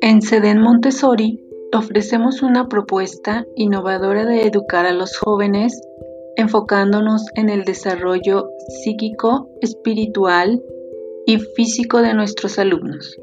En Seden Montessori ofrecemos una propuesta innovadora de educar a los jóvenes enfocándonos en el desarrollo psíquico, espiritual y físico de nuestros alumnos.